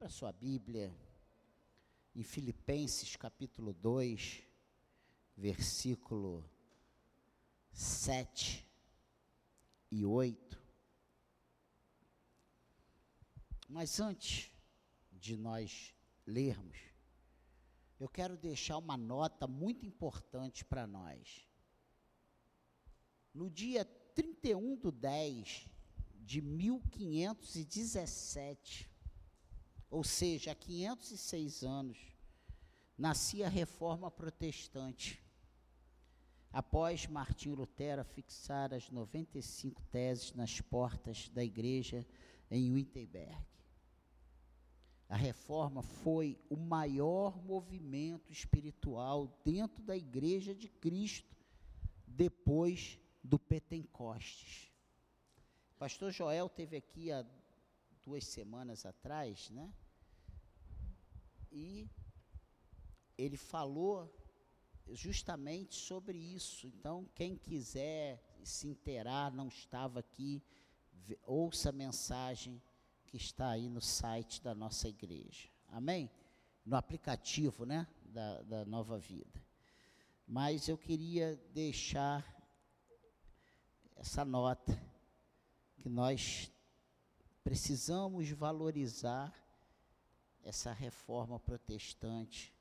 Abra sua Bíblia em Filipenses capítulo 2, versículo 7 e 8. Mas antes de nós lermos, eu quero deixar uma nota muito importante para nós. No dia 31 de 10 de 1517, ou seja, há 506 anos, nascia a reforma protestante. Após Martinho Lutero fixar as 95 teses nas portas da igreja em Wittenberg. A reforma foi o maior movimento espiritual dentro da igreja de Cristo depois do Pentecostes. Pastor Joel teve aqui há duas semanas atrás, né? E ele falou justamente sobre isso. Então, quem quiser se inteirar, não estava aqui, ouça a mensagem que está aí no site da nossa igreja. Amém? No aplicativo, né? Da, da Nova Vida. Mas eu queria deixar essa nota que nós precisamos valorizar essa reforma protestante,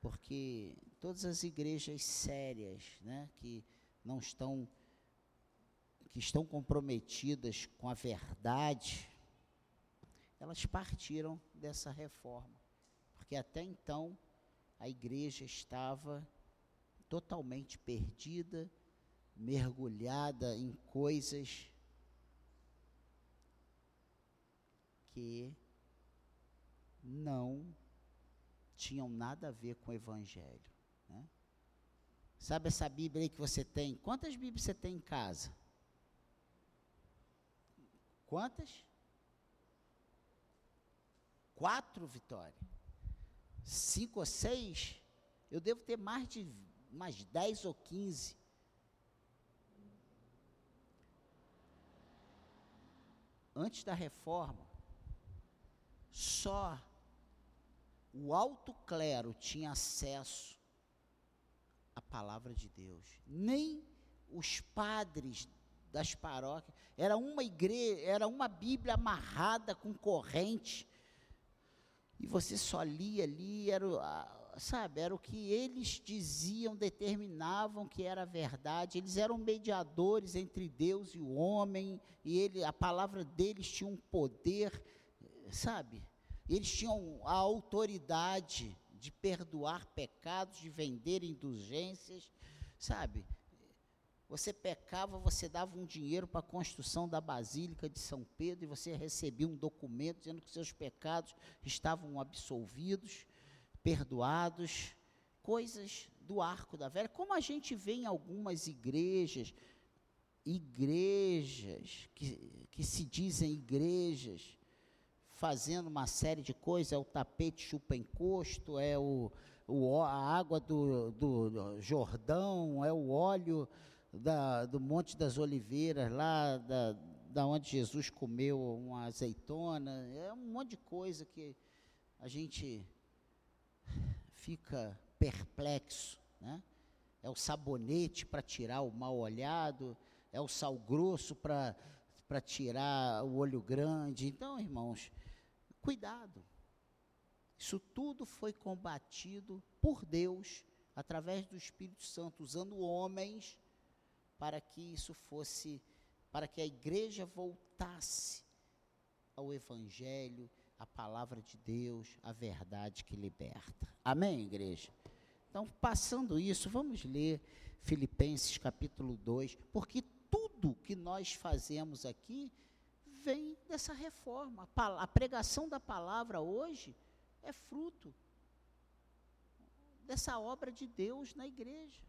porque todas as igrejas sérias, né, que não estão que estão comprometidas com a verdade, elas partiram dessa reforma, porque até então a igreja estava totalmente perdida, mergulhada em coisas que não tinham nada a ver com o Evangelho. Né? Sabe essa Bíblia aí que você tem? Quantas Bíblias você tem em casa? Quantas? Quatro, Vitória? Cinco ou seis? Eu devo ter mais de mais dez ou quinze. Antes da reforma, só o alto clero tinha acesso à palavra de Deus. Nem os padres das paróquias. Era uma igreja, era uma Bíblia amarrada com corrente. E você só lia ali, era, sabe, era o que eles diziam, determinavam que era verdade. Eles eram mediadores entre Deus e o homem, e ele, a palavra deles tinha um poder sabe? Eles tinham a autoridade de perdoar pecados, de vender indulgências, sabe? Você pecava, você dava um dinheiro para a construção da Basílica de São Pedro e você recebia um documento dizendo que seus pecados estavam absolvidos, perdoados, coisas do arco da velha. Como a gente vê em algumas igrejas, igrejas que, que se dizem igrejas, fazendo uma série de coisas, é o tapete chupa encosto, é o, o, a água do, do Jordão, é o óleo da, do Monte das Oliveiras, lá da, da onde Jesus comeu uma azeitona, é um monte de coisa que a gente fica perplexo, né? É o sabonete para tirar o mal olhado, é o sal grosso para tirar o olho grande. Então, irmãos, Cuidado. Isso tudo foi combatido por Deus, através do Espírito Santo, usando homens para que isso fosse, para que a igreja voltasse ao Evangelho, à palavra de Deus, à verdade que liberta. Amém, igreja? Então, passando isso, vamos ler Filipenses capítulo 2, porque tudo que nós fazemos aqui vem dessa reforma. A pregação da palavra hoje é fruto dessa obra de Deus na igreja.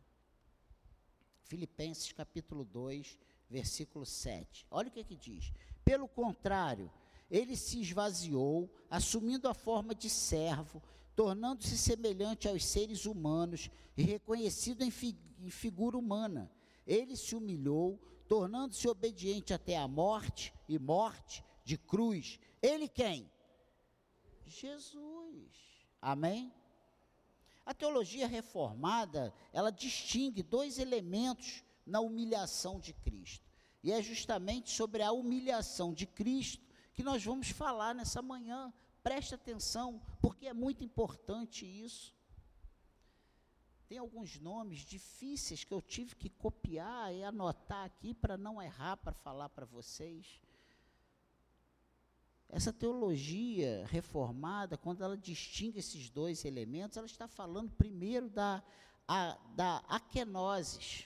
Filipenses capítulo 2, versículo 7. Olha o que, é que diz. Pelo contrário, ele se esvaziou, assumindo a forma de servo, tornando-se semelhante aos seres humanos e reconhecido em, fi em figura humana. Ele se humilhou, tornando-se obediente até a morte e morte de cruz. Ele quem? Jesus. Amém? A teologia reformada, ela distingue dois elementos na humilhação de Cristo. E é justamente sobre a humilhação de Cristo que nós vamos falar nessa manhã. Preste atenção, porque é muito importante isso. Tem alguns nomes difíceis que eu tive que copiar e anotar aqui para não errar para falar para vocês. Essa teologia reformada, quando ela distingue esses dois elementos, ela está falando primeiro da, a, da aquenosis,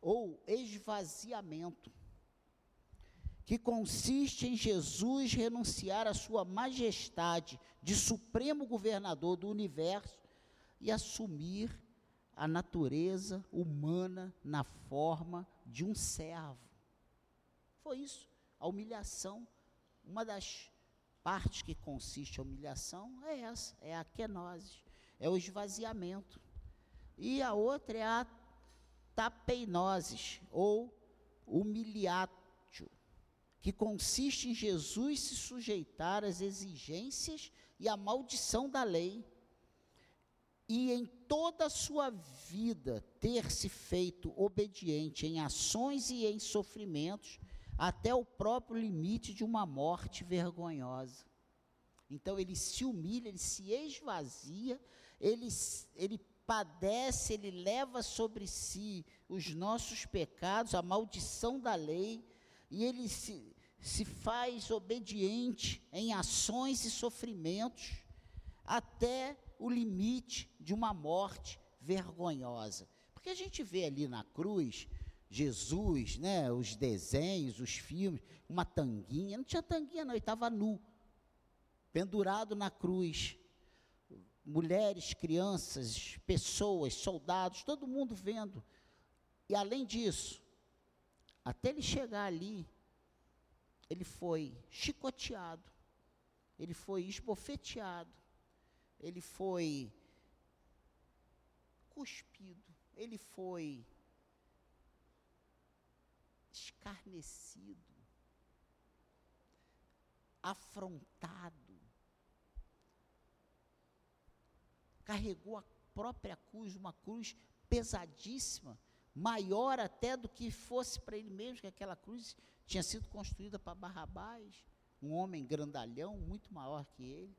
ou esvaziamento, que consiste em Jesus renunciar à sua majestade de supremo governador do universo e assumir a natureza humana na forma de um servo. Foi isso, a humilhação. Uma das partes que consiste a humilhação é essa, é a kenose, é o esvaziamento. E a outra é a tapeinoses, ou humiliatio, que consiste em Jesus se sujeitar às exigências e à maldição da lei e em toda a sua vida ter se feito obediente em ações e em sofrimentos, até o próprio limite de uma morte vergonhosa. Então ele se humilha, ele se esvazia, ele, ele padece, ele leva sobre si os nossos pecados, a maldição da lei, e ele se, se faz obediente em ações e sofrimentos, até o limite de uma morte vergonhosa. Porque a gente vê ali na cruz Jesus, né, os desenhos, os filmes, uma tanguinha, não tinha tanguinha não, ele estava nu, pendurado na cruz. Mulheres, crianças, pessoas, soldados, todo mundo vendo. E além disso, até ele chegar ali, ele foi chicoteado, ele foi esbofeteado, ele foi cuspido, ele foi escarnecido, afrontado, carregou a própria cruz, uma cruz pesadíssima, maior até do que fosse para ele mesmo, que aquela cruz tinha sido construída para Barrabás, um homem grandalhão, muito maior que ele.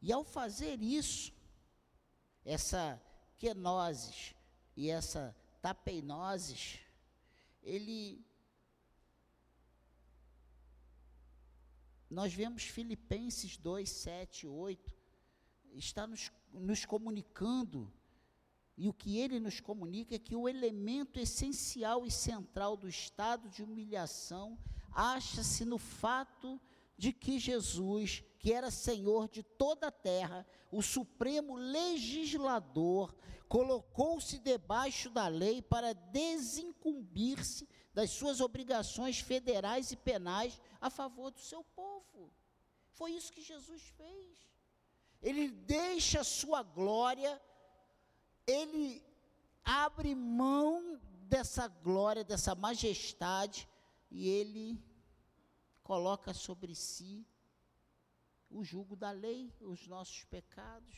E ao fazer isso, essa quenoses e essa tapeinoses, ele nós vemos Filipenses 2, 7, 8, está nos, nos comunicando, e o que ele nos comunica é que o elemento essencial e central do estado de humilhação acha-se no fato de que Jesus, que era Senhor de toda a terra, o supremo legislador, colocou-se debaixo da lei para desincumbir-se das suas obrigações federais e penais a favor do seu povo. Foi isso que Jesus fez. Ele deixa a sua glória, ele abre mão dessa glória, dessa majestade, e ele coloca sobre si o jugo da lei, os nossos pecados.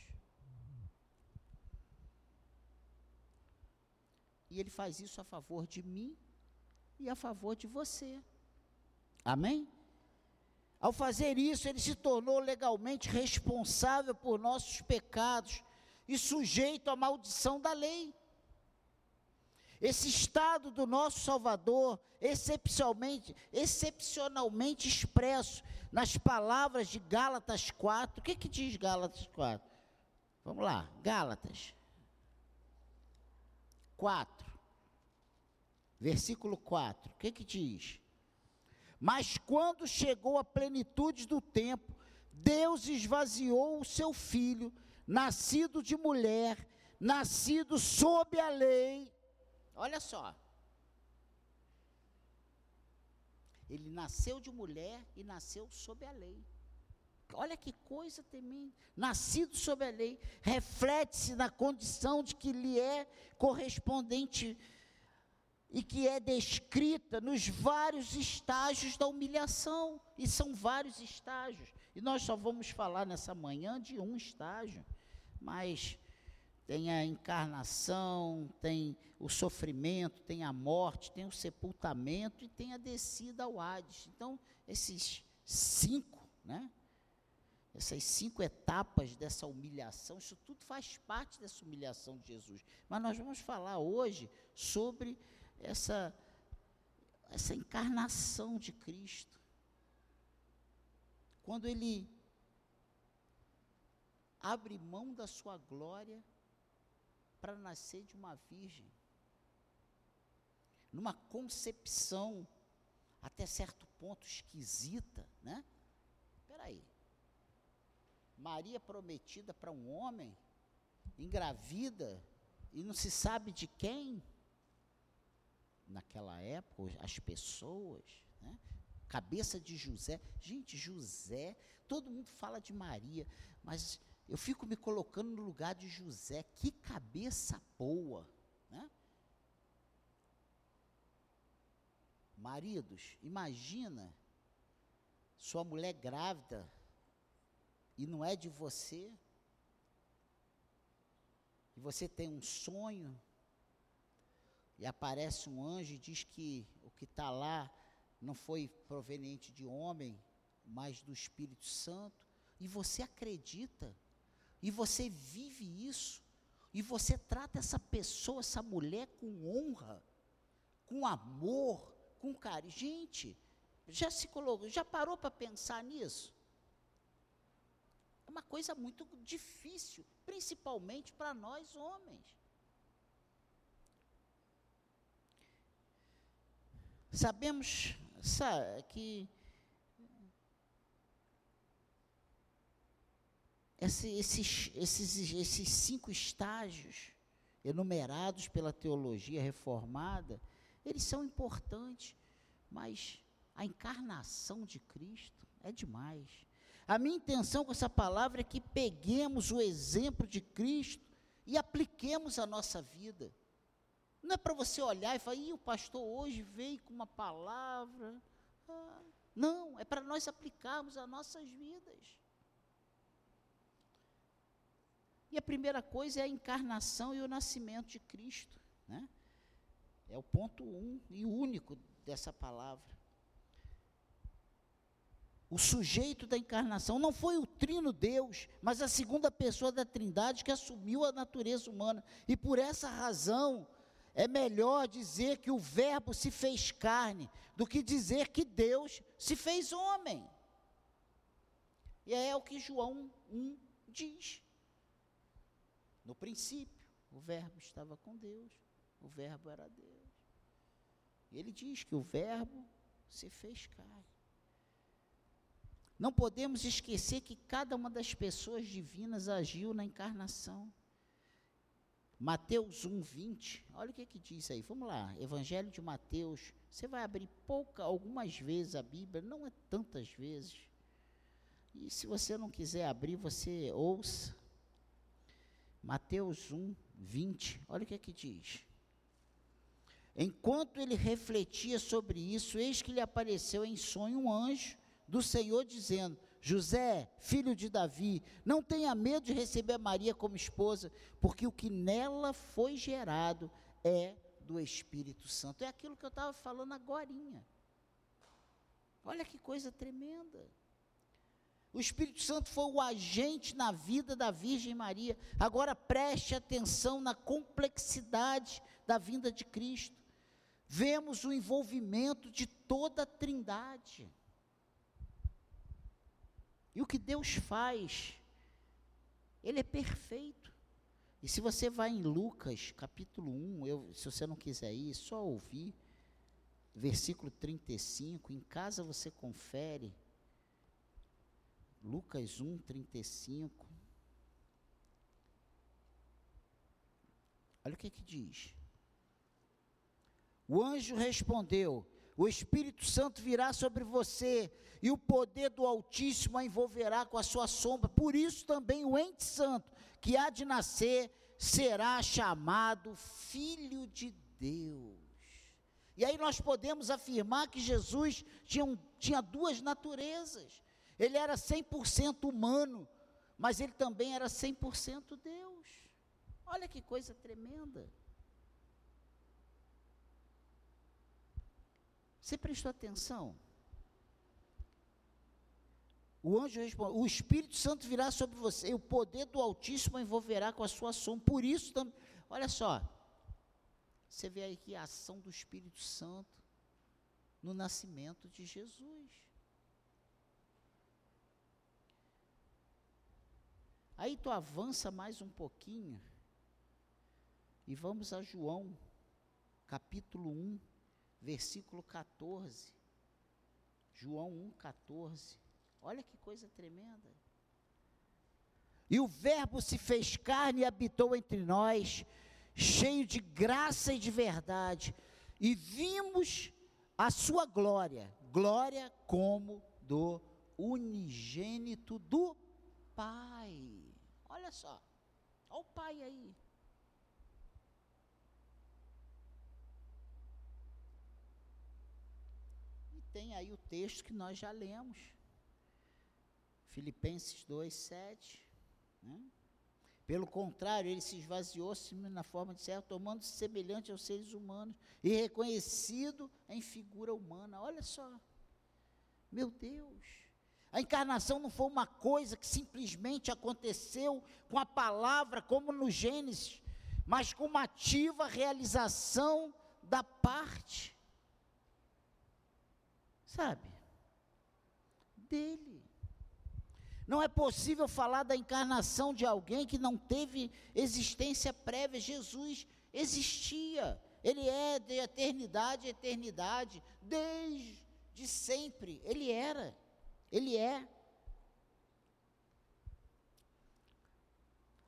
E ele faz isso a favor de mim e a favor de você. Amém? Ao fazer isso, ele se tornou legalmente responsável por nossos pecados e sujeito à maldição da lei. Esse estado do nosso Salvador, excepcionalmente, excepcionalmente expresso nas palavras de Gálatas 4. O que, que diz Gálatas 4? Vamos lá, Gálatas 4, versículo 4. O que, que diz? Mas quando chegou a plenitude do tempo, Deus esvaziou o seu filho, nascido de mulher, nascido sob a lei Olha só. Ele nasceu de mulher e nasceu sob a lei. Olha que coisa temida. Nascido sob a lei, reflete-se na condição de que lhe é correspondente e que é descrita nos vários estágios da humilhação, e são vários estágios. E nós só vamos falar nessa manhã de um estágio, mas tem a encarnação, tem o sofrimento, tem a morte, tem o sepultamento e tem a descida ao Hades. Então, esses cinco, né? Essas cinco etapas dessa humilhação, isso tudo faz parte dessa humilhação de Jesus. Mas nós vamos falar hoje sobre essa, essa encarnação de Cristo. Quando ele abre mão da sua glória para nascer de uma virgem, numa concepção até certo ponto esquisita, né? Espera aí. Maria prometida para um homem, engravida e não se sabe de quem? naquela época, as pessoas, né? cabeça de José. Gente, José, todo mundo fala de Maria, mas eu fico me colocando no lugar de José. Que cabeça boa, né? Maridos, imagina sua mulher grávida e não é de você, e você tem um sonho, e aparece um anjo e diz que o que está lá não foi proveniente de homem, mas do Espírito Santo, e você acredita, e você vive isso, e você trata essa pessoa, essa mulher com honra, com amor, com carinho. Gente, já se colocou, já parou para pensar nisso? É uma coisa muito difícil, principalmente para nós homens. Sabemos sabe, que esses, esses, esses cinco estágios enumerados pela teologia reformada, eles são importantes, mas a encarnação de Cristo é demais. A minha intenção com essa palavra é que peguemos o exemplo de Cristo e apliquemos a nossa vida. Não é para você olhar e falar, Ih, o pastor hoje veio com uma palavra. Ah, não, é para nós aplicarmos as nossas vidas. E a primeira coisa é a encarnação e o nascimento de Cristo. Né? É o ponto um e único dessa palavra. O sujeito da encarnação não foi o trino Deus, mas a segunda pessoa da Trindade que assumiu a natureza humana. E por essa razão, é melhor dizer que o Verbo se fez carne do que dizer que Deus se fez homem. E é o que João 1 diz. No princípio, o Verbo estava com Deus, o Verbo era Deus. E ele diz que o Verbo se fez carne. Não podemos esquecer que cada uma das pessoas divinas agiu na encarnação. Mateus 1, 20. Olha o que, que diz aí. Vamos lá. Evangelho de Mateus. Você vai abrir pouca, algumas vezes a Bíblia, não é tantas vezes. E se você não quiser abrir, você ouça. Mateus 1, 20. Olha o que, que diz. Enquanto ele refletia sobre isso, eis que lhe apareceu em sonho um anjo do Senhor, dizendo: José, filho de Davi, não tenha medo de receber Maria como esposa, porque o que nela foi gerado é do Espírito Santo. É aquilo que eu estava falando agora. Olha que coisa tremenda. O Espírito Santo foi o agente na vida da Virgem Maria. Agora preste atenção na complexidade da vinda de Cristo. Vemos o envolvimento de toda a Trindade. E o que Deus faz, Ele é perfeito. E se você vai em Lucas, capítulo 1, eu, se você não quiser ir, só ouvir, versículo 35, em casa você confere. Lucas 1, 35. Olha o que que diz. O anjo respondeu: O Espírito Santo virá sobre você e o poder do Altíssimo a envolverá com a sua sombra. Por isso também o ente santo que há de nascer será chamado Filho de Deus. E aí nós podemos afirmar que Jesus tinha, tinha duas naturezas. Ele era 100% humano, mas ele também era 100% Deus. Olha que coisa tremenda. Você prestou atenção? O anjo responde: O Espírito Santo virá sobre você, e o poder do Altíssimo envolverá com a sua sombra. Por isso, tam, olha só, você vê aqui a ação do Espírito Santo no nascimento de Jesus. Aí tu avança mais um pouquinho e vamos a João, capítulo 1, versículo 14. João 1, 14. Olha que coisa tremenda. E o Verbo se fez carne e habitou entre nós, cheio de graça e de verdade, e vimos a sua glória, glória como do unigênito do Pai. Olha só, olha o Pai aí. E tem aí o texto que nós já lemos. Filipenses 2, 7. Né? Pelo contrário, ele se esvaziou-se na forma de servo, tomando-se semelhante aos seres humanos e reconhecido em figura humana. Olha só. Meu Deus. A encarnação não foi uma coisa que simplesmente aconteceu com a palavra, como no Gênesis, mas com uma ativa realização da parte. Sabe? Dele. Não é possível falar da encarnação de alguém que não teve existência prévia. Jesus existia. Ele é de eternidade a eternidade, desde sempre. Ele era. Ele é.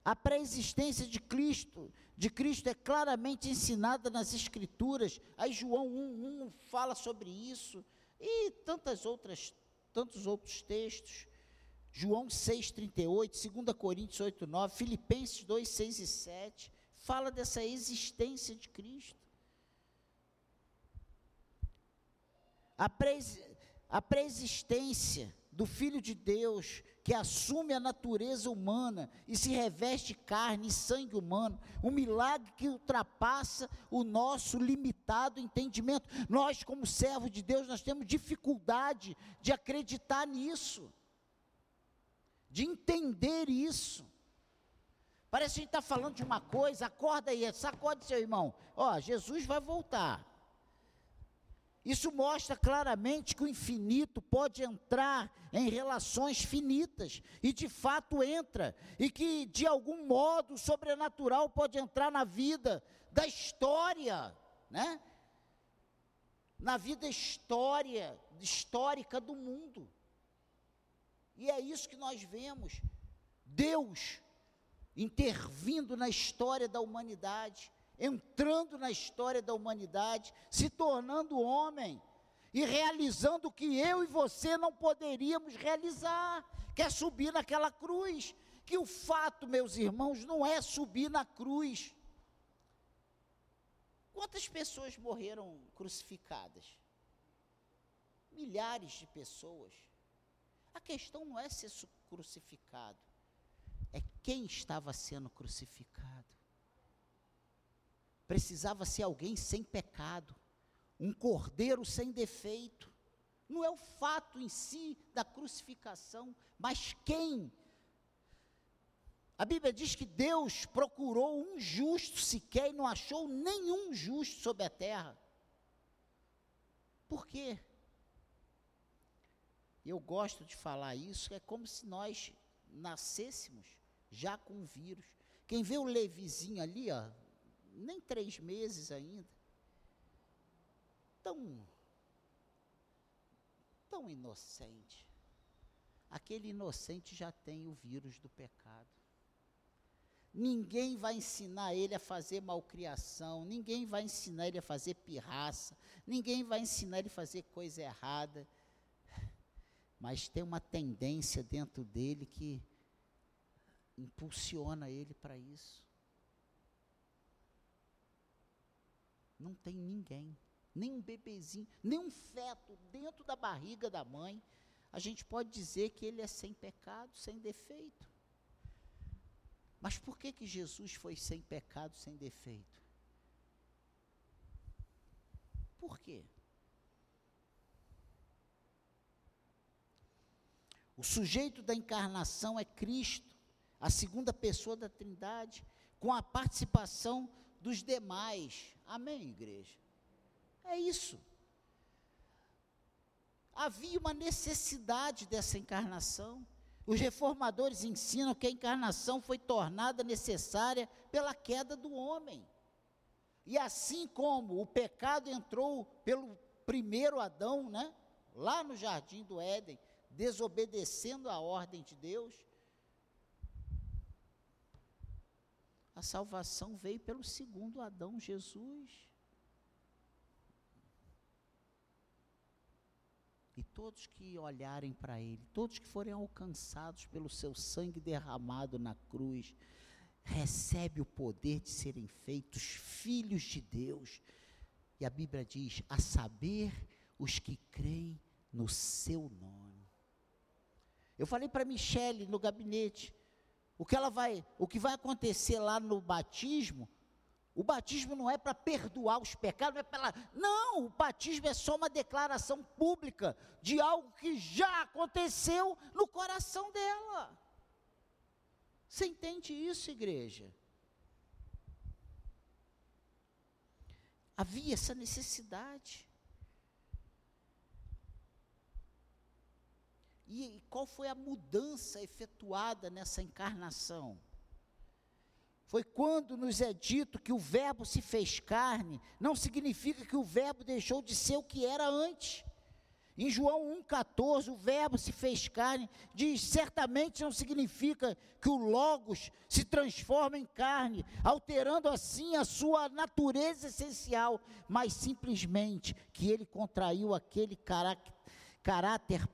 A pré-existência de Cristo, de Cristo é claramente ensinada nas Escrituras. Aí João 1:1 fala sobre isso e tantas outras, tantos outros textos. João 6,38, 2 Coríntios 8, 9, Filipenses 2, 6 e 7, fala dessa existência de Cristo. A, pres, a preexistência do Filho de Deus, que assume a natureza humana e se reveste carne e sangue humano, um milagre que ultrapassa o nosso limitado entendimento. Nós, como servos de Deus, nós temos dificuldade de acreditar nisso de entender isso. Parece que a gente está falando de uma coisa, acorda aí, sacode seu irmão. Ó, Jesus vai voltar. Isso mostra claramente que o infinito pode entrar em relações finitas, e de fato entra, e que de algum modo sobrenatural pode entrar na vida da história, né? Na vida história, histórica do mundo. E é isso que nós vemos. Deus intervindo na história da humanidade, entrando na história da humanidade, se tornando homem e realizando o que eu e você não poderíamos realizar, que é subir naquela cruz. Que o fato, meus irmãos, não é subir na cruz. Quantas pessoas morreram crucificadas? Milhares de pessoas. A questão não é ser crucificado, é quem estava sendo crucificado. Precisava ser alguém sem pecado, um cordeiro sem defeito. Não é o fato em si da crucificação, mas quem. A Bíblia diz que Deus procurou um justo sequer e não achou nenhum justo sobre a terra. Por quê? eu gosto de falar isso, é como se nós nascêssemos já com o vírus. Quem vê o Levizinho ali, ó, nem três meses ainda, tão, tão inocente. Aquele inocente já tem o vírus do pecado. Ninguém vai ensinar ele a fazer malcriação, ninguém vai ensinar ele a fazer pirraça, ninguém vai ensinar ele a fazer coisa errada mas tem uma tendência dentro dele que impulsiona ele para isso. Não tem ninguém. nem um bebezinho, nem um feto dentro da barriga da mãe, a gente pode dizer que ele é sem pecado, sem defeito. Mas por que que Jesus foi sem pecado, sem defeito? Por quê? O sujeito da encarnação é Cristo, a segunda pessoa da Trindade, com a participação dos demais. Amém, igreja? É isso. Havia uma necessidade dessa encarnação. Os reformadores ensinam que a encarnação foi tornada necessária pela queda do homem. E assim como o pecado entrou pelo primeiro Adão, né? Lá no jardim do Éden, desobedecendo a ordem de Deus, a salvação veio pelo segundo Adão, Jesus. E todos que olharem para Ele, todos que forem alcançados pelo seu sangue derramado na cruz, recebe o poder de serem feitos filhos de Deus. E a Bíblia diz: a saber, os que creem no seu nome. Eu falei para Michele no gabinete, o que ela vai, o que vai acontecer lá no batismo, o batismo não é para perdoar os pecados, não é para não, o batismo é só uma declaração pública de algo que já aconteceu no coração dela. Você entende isso, igreja? Havia essa necessidade. E qual foi a mudança efetuada nessa encarnação? Foi quando nos é dito que o Verbo se fez carne, não significa que o Verbo deixou de ser o que era antes. Em João 1,14, o Verbo se fez carne, diz: certamente não significa que o Logos se transforma em carne, alterando assim a sua natureza essencial, mas simplesmente que ele contraiu aquele caráter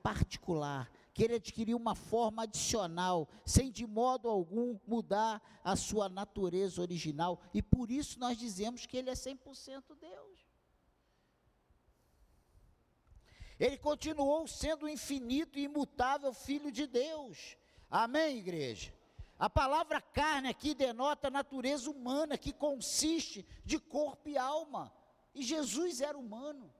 particular, que ele adquiriu uma forma adicional, sem de modo algum mudar a sua natureza original, e por isso nós dizemos que ele é 100% Deus. Ele continuou sendo o infinito e imutável Filho de Deus. Amém, igreja? A palavra carne aqui denota a natureza humana, que consiste de corpo e alma. E Jesus era humano.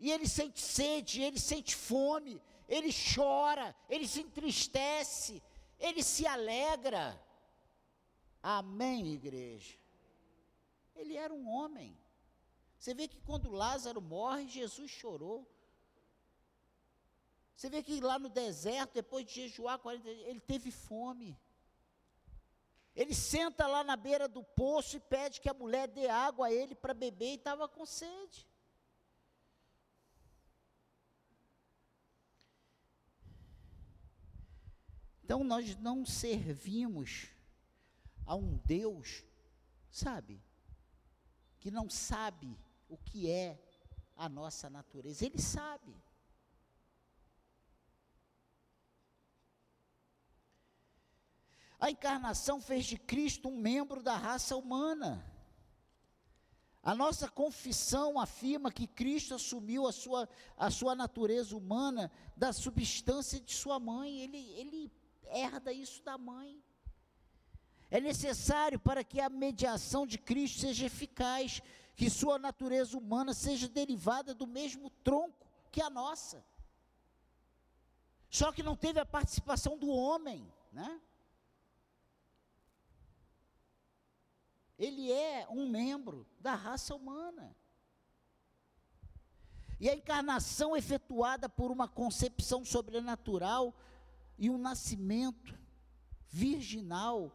E ele sente sede, ele sente fome, ele chora, ele se entristece, ele se alegra. Amém, igreja? Ele era um homem. Você vê que quando Lázaro morre, Jesus chorou. Você vê que lá no deserto, depois de jejuar 40 dias, ele teve fome. Ele senta lá na beira do poço e pede que a mulher dê água a ele para beber e estava com sede. Então nós não servimos a um Deus, sabe, que não sabe o que é a nossa natureza. Ele sabe. A encarnação fez de Cristo um membro da raça humana. A nossa confissão afirma que Cristo assumiu a sua, a sua natureza humana da substância de sua mãe, ele, ele herda isso da mãe. É necessário para que a mediação de Cristo seja eficaz, que sua natureza humana seja derivada do mesmo tronco que a nossa. Só que não teve a participação do homem, né? Ele é um membro da raça humana. E a encarnação efetuada por uma concepção sobrenatural e um nascimento virginal,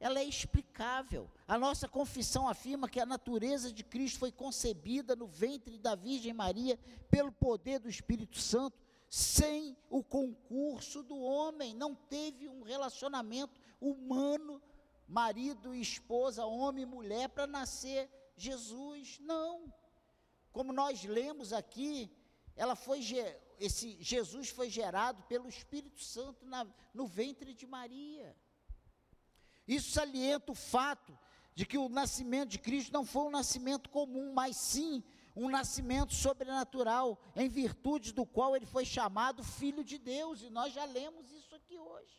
ela é explicável. A nossa confissão afirma que a natureza de Cristo foi concebida no ventre da Virgem Maria pelo poder do Espírito Santo, sem o concurso do homem, não teve um relacionamento humano marido e esposa, homem e mulher, para nascer Jesus. Não. Como nós lemos aqui, ela foi esse Jesus foi gerado pelo Espírito Santo na, no ventre de Maria. Isso salienta o fato de que o nascimento de Cristo não foi um nascimento comum, mas sim um nascimento sobrenatural, em virtude do qual ele foi chamado Filho de Deus, e nós já lemos isso aqui hoje.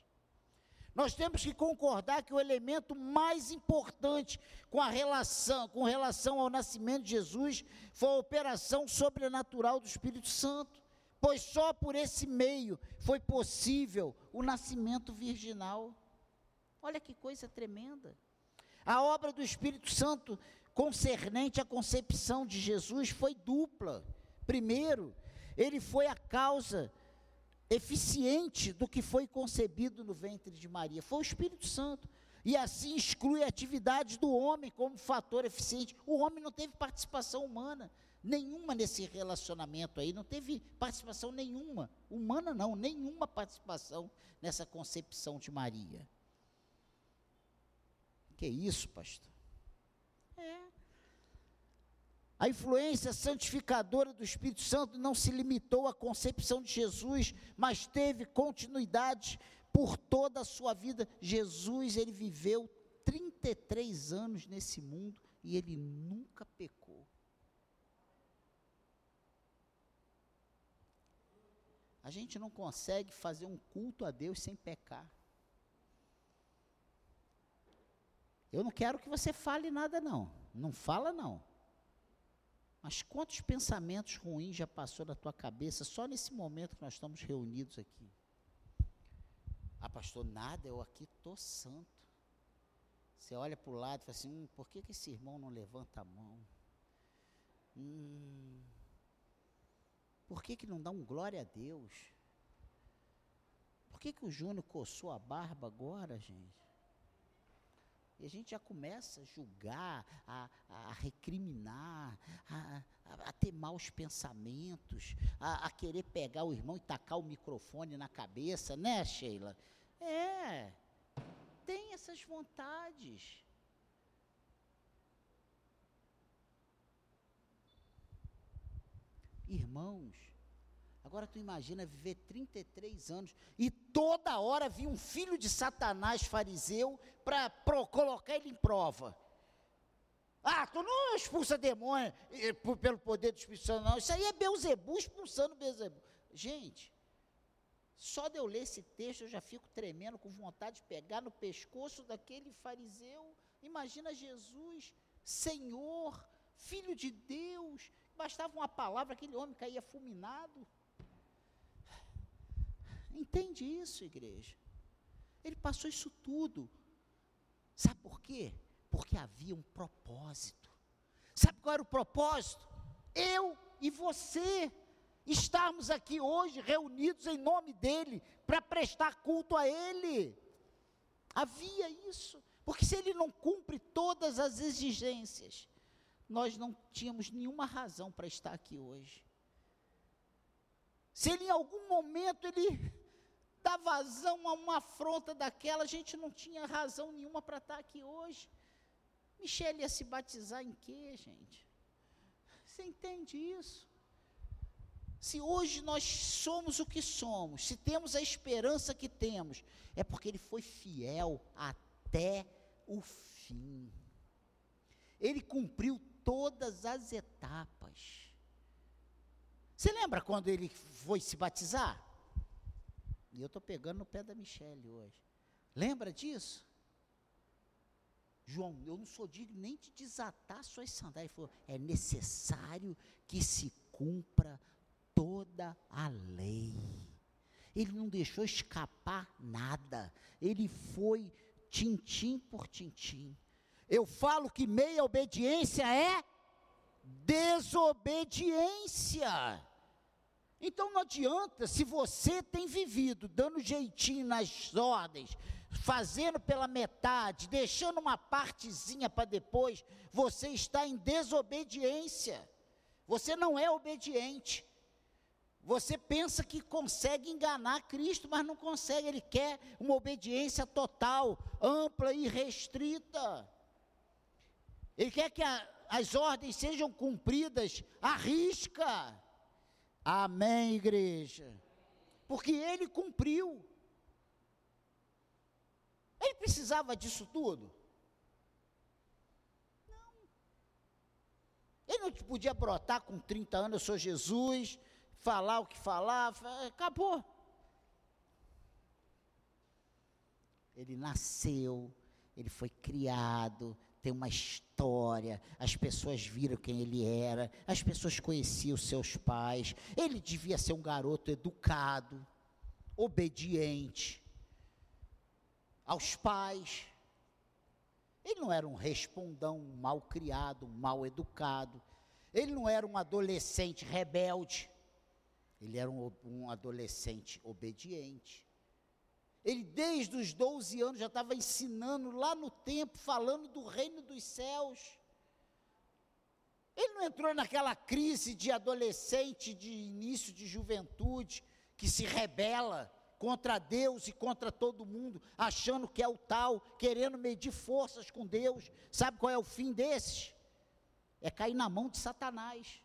Nós temos que concordar que o elemento mais importante com relação, com relação ao nascimento de Jesus foi a operação sobrenatural do Espírito Santo, pois só por esse meio foi possível o nascimento virginal. Olha que coisa tremenda. A obra do Espírito Santo concernente à concepção de Jesus foi dupla. Primeiro, ele foi a causa eficiente do que foi concebido no ventre de Maria. Foi o Espírito Santo. E assim exclui a atividade do homem como fator eficiente. O homem não teve participação humana nenhuma nesse relacionamento aí, não teve participação nenhuma, humana não, nenhuma participação nessa concepção de Maria. Que isso, pastor? É. A influência santificadora do Espírito Santo não se limitou à concepção de Jesus, mas teve continuidade por toda a sua vida. Jesus, ele viveu 33 anos nesse mundo e ele nunca pecou. A gente não consegue fazer um culto a Deus sem pecar. Eu não quero que você fale nada, não. Não fala, não. Mas quantos pensamentos ruins já passou na tua cabeça só nesse momento que nós estamos reunidos aqui? Ah, pastor, nada, eu aqui estou santo. Você olha para o lado e fala assim: hum, por que, que esse irmão não levanta a mão? Hum, por que, que não dá um glória a Deus? Por que, que o Júnior coçou a barba agora, gente? E a gente já começa a julgar, a, a recriminar, a, a, a, ter maus pensamentos, a, a querer pegar o irmão e tacar o microfone na cabeça, né, Sheila? É, tem essas vontades. Irmãos, Agora tu imagina viver 33 anos e toda hora vir um filho de Satanás fariseu para colocar ele em prova. Ah, tu não expulsa demônio eh, pelo poder do Espírito Santo, não. Isso aí é Beuzebu expulsando Beuzebu. Gente, só de eu ler esse texto eu já fico tremendo, com vontade de pegar no pescoço daquele fariseu. Imagina Jesus, Senhor, Filho de Deus. Bastava uma palavra, aquele homem caía fulminado. Entende isso, igreja? Ele passou isso tudo. Sabe por quê? Porque havia um propósito. Sabe qual era o propósito? Eu e você estarmos aqui hoje reunidos em nome dele para prestar culto a ele. Havia isso, porque se ele não cumpre todas as exigências, nós não tínhamos nenhuma razão para estar aqui hoje. Se ele em algum momento ele dar vazão a uma afronta daquela, a gente não tinha razão nenhuma para estar aqui hoje. Michele ia se batizar em quê, gente? Você entende isso? Se hoje nós somos o que somos, se temos a esperança que temos, é porque ele foi fiel até o fim. Ele cumpriu todas as etapas. Você lembra quando ele foi se batizar? E eu estou pegando no pé da Michelle hoje. Lembra disso? João, eu não sou digno nem de desatar suas sandálias. Ele falou: é necessário que se cumpra toda a lei. Ele não deixou escapar nada. Ele foi tintim por tintim. Eu falo que meia obediência é desobediência. Então não adianta, se você tem vivido dando jeitinho nas ordens, fazendo pela metade, deixando uma partezinha para depois, você está em desobediência. Você não é obediente. Você pensa que consegue enganar Cristo, mas não consegue. Ele quer uma obediência total, ampla e restrita. Ele quer que a, as ordens sejam cumpridas à risca. Amém, igreja. Porque ele cumpriu. Ele precisava disso tudo? Não. Ele não podia brotar com 30 anos, eu sou Jesus, falar o que falar, acabou. Ele nasceu, ele foi criado, tem uma história, as pessoas viram quem ele era, as pessoas conheciam seus pais, ele devia ser um garoto educado, obediente aos pais. Ele não era um respondão, um mal criado, um mal educado. Ele não era um adolescente rebelde. Ele era um, um adolescente obediente. Ele, desde os 12 anos, já estava ensinando lá no tempo, falando do reino dos céus. Ele não entrou naquela crise de adolescente, de início de juventude, que se rebela contra Deus e contra todo mundo, achando que é o tal, querendo medir forças com Deus. Sabe qual é o fim desses? É cair na mão de Satanás.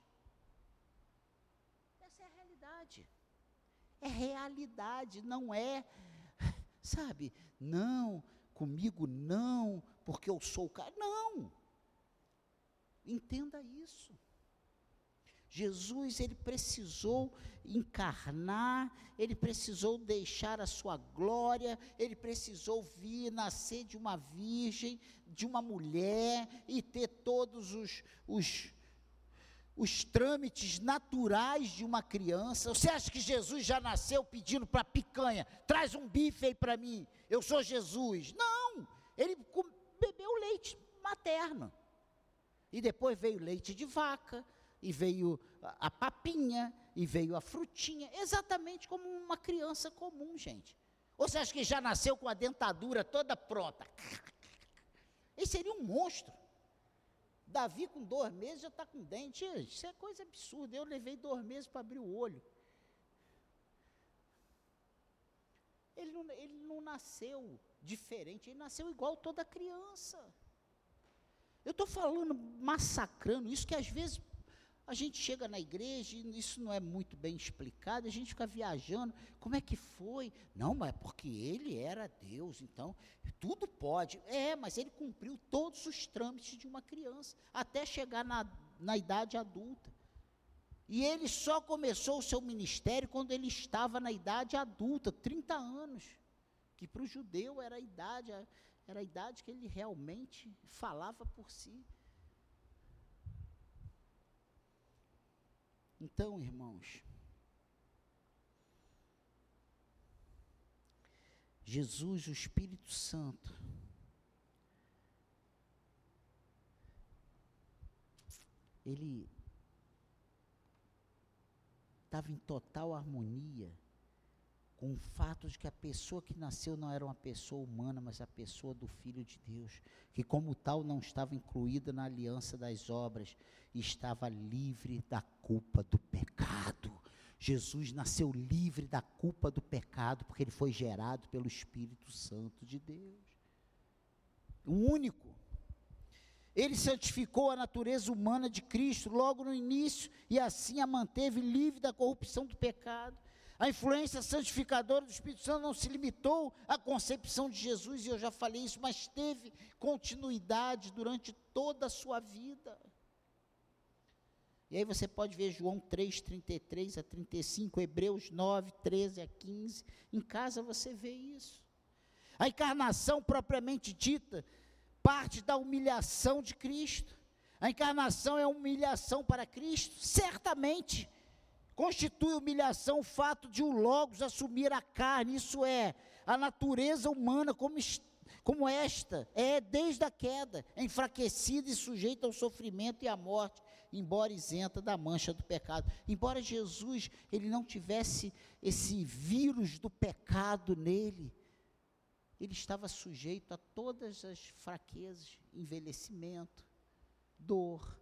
Essa é a realidade. É realidade, não é, sabe, não, comigo não, porque eu sou o cara. Não. Entenda isso. Jesus, ele precisou encarnar, ele precisou deixar a sua glória, ele precisou vir nascer de uma virgem, de uma mulher e ter todos os, os, os trâmites naturais de uma criança. Você acha que Jesus já nasceu pedindo para picanha? Traz um bife aí para mim, eu sou Jesus. Não, ele bebeu leite materno. E depois veio leite de vaca, e veio a papinha, e veio a frutinha, exatamente como uma criança comum, gente. Você acha que já nasceu com a dentadura toda pronta? Ele seria um monstro. Davi, com dois meses, já está com dente. Isso é coisa absurda. Eu levei dois meses para abrir o olho. Ele não, ele não nasceu diferente, ele nasceu igual toda criança. Eu estou falando, massacrando isso que às vezes a gente chega na igreja e isso não é muito bem explicado, a gente fica viajando, como é que foi? Não, mas é porque ele era Deus, então tudo pode. É, mas ele cumpriu todos os trâmites de uma criança, até chegar na, na idade adulta. E ele só começou o seu ministério quando ele estava na idade adulta, 30 anos, que para o judeu era a idade, era a idade que ele realmente falava por si. Então, irmãos, Jesus, o Espírito Santo, ele estava em total harmonia com o fato de que a pessoa que nasceu não era uma pessoa humana, mas a pessoa do Filho de Deus, que como tal não estava incluída na aliança das obras, estava livre da culpa do pecado. Jesus nasceu livre da culpa do pecado, porque ele foi gerado pelo Espírito Santo de Deus. O único. Ele santificou a natureza humana de Cristo logo no início e assim a manteve livre da corrupção do pecado. A influência santificadora do Espírito Santo não se limitou à concepção de Jesus, e eu já falei isso, mas teve continuidade durante toda a sua vida. E aí você pode ver João 3, 33 a 35, Hebreus 9, 13 a 15. Em casa você vê isso. A encarnação propriamente dita parte da humilhação de Cristo. A encarnação é humilhação para Cristo, certamente. Constitui humilhação o fato de o Logos assumir a carne, isso é, a natureza humana como, como esta, é desde a queda, enfraquecida e sujeita ao sofrimento e à morte, embora isenta da mancha do pecado. Embora Jesus ele não tivesse esse vírus do pecado nele, ele estava sujeito a todas as fraquezas, envelhecimento, dor,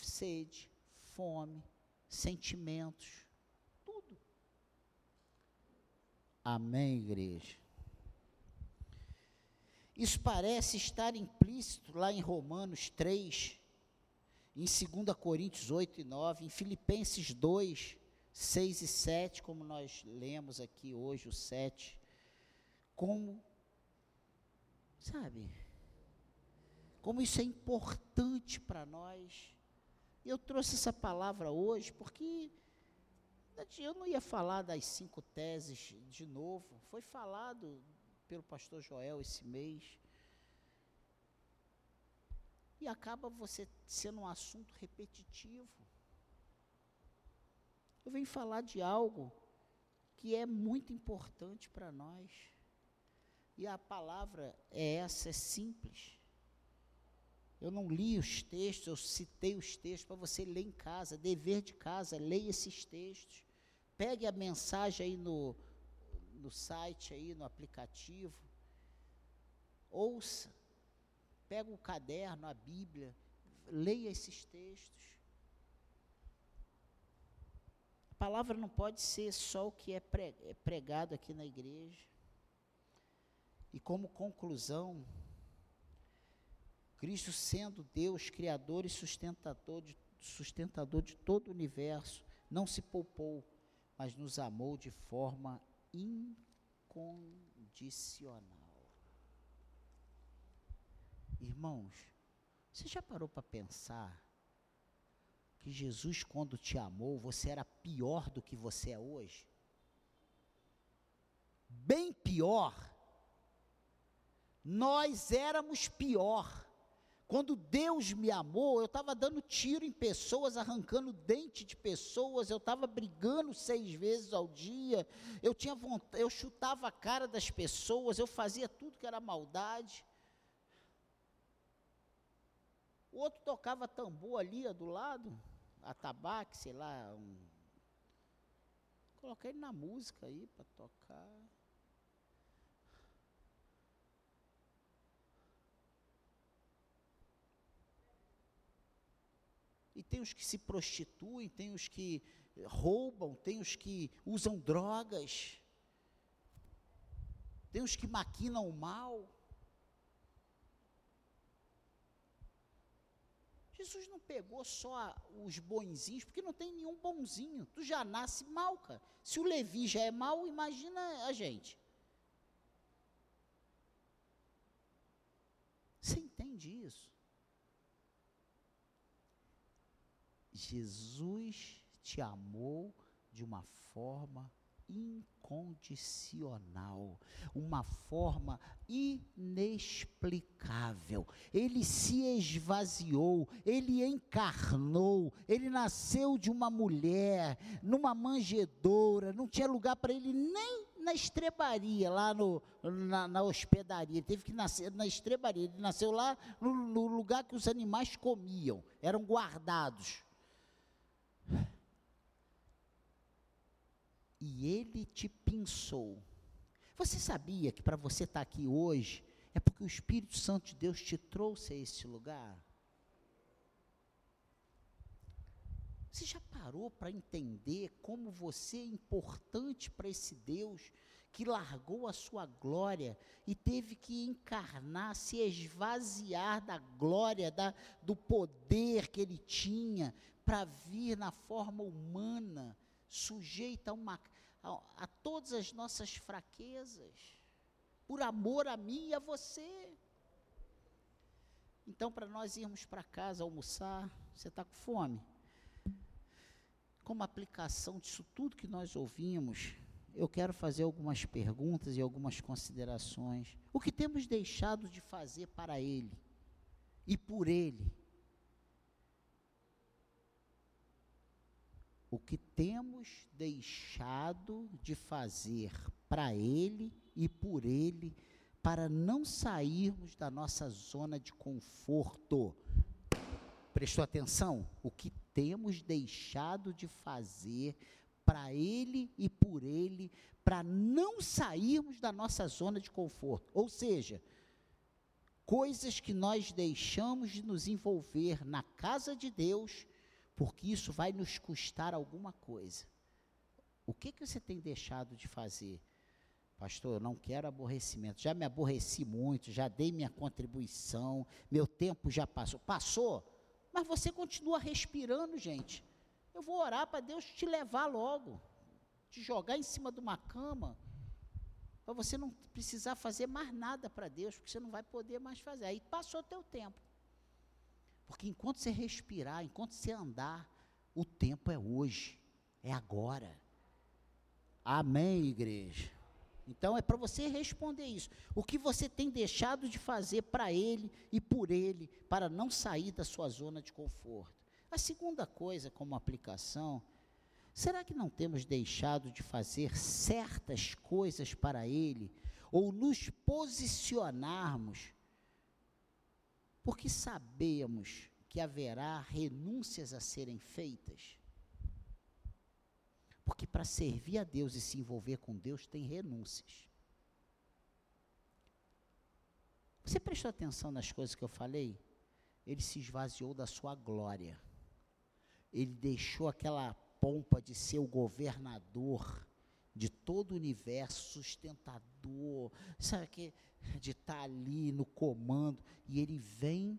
sede, fome, sentimentos, tudo. Amém, igreja? Isso parece estar implícito lá em Romanos 3, em 2 Coríntios 8 e 9, em Filipenses 2, 6 e 7, como nós lemos aqui hoje, o 7, como, sabe, como isso é importante para nós Eu trouxe essa palavra hoje porque eu não ia falar das cinco teses de novo. Foi falado pelo pastor Joel esse mês. E acaba você sendo um assunto repetitivo. Eu venho falar de algo que é muito importante para nós. E a palavra é essa, é simples. Eu não li os textos, eu citei os textos para você ler em casa, dever de casa, leia esses textos. Pegue a mensagem aí no, no site, aí no aplicativo. Ouça. Pega o caderno, a Bíblia, leia esses textos. A palavra não pode ser só o que é, é pregado aqui na igreja. E como conclusão, Cristo sendo Deus, Criador e sustentador de, sustentador de todo o universo, não se poupou, mas nos amou de forma incondicional. Irmãos, você já parou para pensar que Jesus, quando te amou, você era pior do que você é hoje? Bem pior. Nós éramos pior. Quando Deus me amou, eu estava dando tiro em pessoas, arrancando dente de pessoas, eu estava brigando seis vezes ao dia, eu tinha vontade, eu chutava a cara das pessoas, eu fazia tudo que era maldade. O outro tocava tambor ali do lado, atabaque, sei lá, um... Coloquei ele na música aí para tocar. Tem os que se prostituem, tem os que roubam, tem os que usam drogas, tem os que maquinam o mal. Jesus não pegou só os bonzinhos, porque não tem nenhum bonzinho. Tu já nasce mal, cara. Se o Levi já é mal, imagina a gente. Você entende isso? Jesus te amou de uma forma incondicional, uma forma inexplicável. Ele se esvaziou, ele encarnou, ele nasceu de uma mulher, numa manjedoura, não tinha lugar para ele nem na estrebaria, lá no, na, na, hospedaria. Ele teve que nascer na estrebaria. Ele nasceu lá no, no lugar que os animais comiam, eram guardados. E ele te pensou. Você sabia que para você estar tá aqui hoje é porque o Espírito Santo de Deus te trouxe a esse lugar? Você já parou para entender como você é importante para esse Deus que largou a sua glória e teve que encarnar, se esvaziar da glória, da, do poder que ele tinha, para vir na forma humana, sujeita a, uma, a, a todas as nossas fraquezas, por amor a mim e a você. Então, para nós irmos para casa almoçar, você está com fome? Como aplicação disso tudo que nós ouvimos, eu quero fazer algumas perguntas e algumas considerações. O que temos deixado de fazer para Ele e por Ele? O que temos deixado de fazer para Ele e por Ele, para não sairmos da nossa zona de conforto. Prestou atenção? O que temos deixado de fazer para Ele e por Ele, para não sairmos da nossa zona de conforto. Ou seja, coisas que nós deixamos de nos envolver na casa de Deus porque isso vai nos custar alguma coisa. O que, que você tem deixado de fazer? Pastor, eu não quero aborrecimento. Já me aborreci muito, já dei minha contribuição, meu tempo já passou. Passou, mas você continua respirando, gente. Eu vou orar para Deus te levar logo, te jogar em cima de uma cama, para você não precisar fazer mais nada para Deus, porque você não vai poder mais fazer. Aí passou o teu tempo. Porque enquanto você respirar, enquanto você andar, o tempo é hoje, é agora. Amém, igreja? Então é para você responder isso. O que você tem deixado de fazer para ele e por ele, para não sair da sua zona de conforto. A segunda coisa, como aplicação, será que não temos deixado de fazer certas coisas para ele, ou nos posicionarmos, porque sabemos que haverá renúncias a serem feitas? Porque para servir a Deus e se envolver com Deus tem renúncias. Você prestou atenção nas coisas que eu falei? Ele se esvaziou da sua glória. Ele deixou aquela pompa de ser o governador de todo o universo, sustentador, sabe que de estar tá ali no comando, e ele vem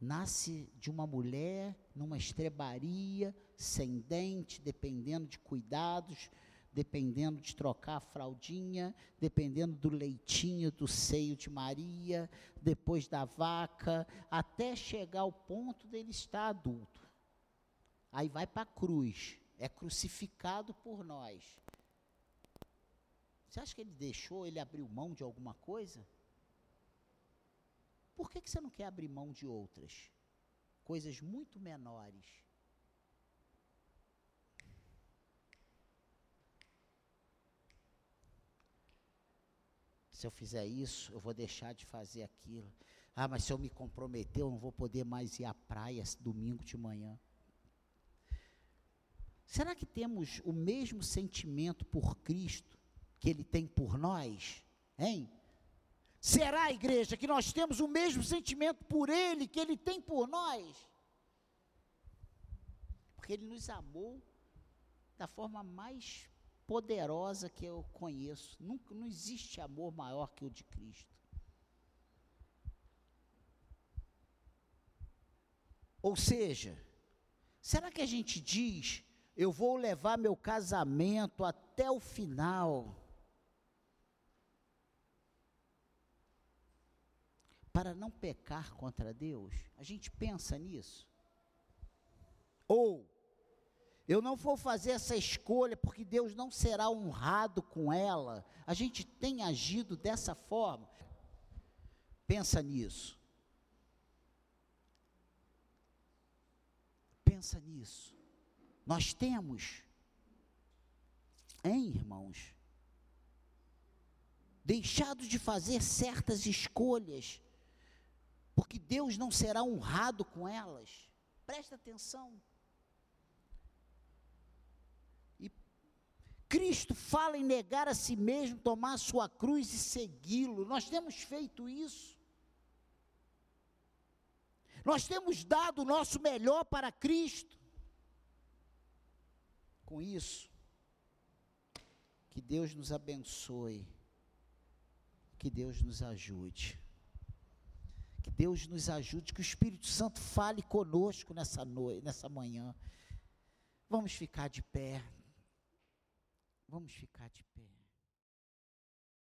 nasce de uma mulher numa estrebaria, sem dente, dependendo de cuidados, dependendo de trocar a fraldinha, dependendo do leitinho do seio de Maria, depois da vaca, até chegar ao ponto dele estar adulto. Aí vai para a cruz, é crucificado por nós. Você acha que ele deixou, ele abriu mão de alguma coisa? Por que, que você não quer abrir mão de outras? Coisas muito menores. Se eu fizer isso, eu vou deixar de fazer aquilo. Ah, mas se eu me comprometer, eu não vou poder mais ir à praia domingo de manhã. Será que temos o mesmo sentimento por Cristo que Ele tem por nós? Hein? Será, igreja, que nós temos o mesmo sentimento por Ele que Ele tem por nós? Porque Ele nos amou da forma mais poderosa que eu conheço. Nunca, não existe amor maior que o de Cristo. Ou seja, será que a gente diz, eu vou levar meu casamento até o final? Para não pecar contra Deus? A gente pensa nisso? Ou eu não vou fazer essa escolha porque Deus não será honrado com ela. A gente tem agido dessa forma. Pensa nisso. Pensa nisso. Nós temos, hein, irmãos, deixado de fazer certas escolhas porque Deus não será honrado com elas. Presta atenção. E Cristo fala em negar a si mesmo, tomar a sua cruz e segui-lo. Nós temos feito isso. Nós temos dado o nosso melhor para Cristo. Com isso, que Deus nos abençoe, que Deus nos ajude. Que Deus nos ajude, que o Espírito Santo fale conosco nessa noite, nessa manhã. Vamos ficar de pé. Vamos ficar de pé.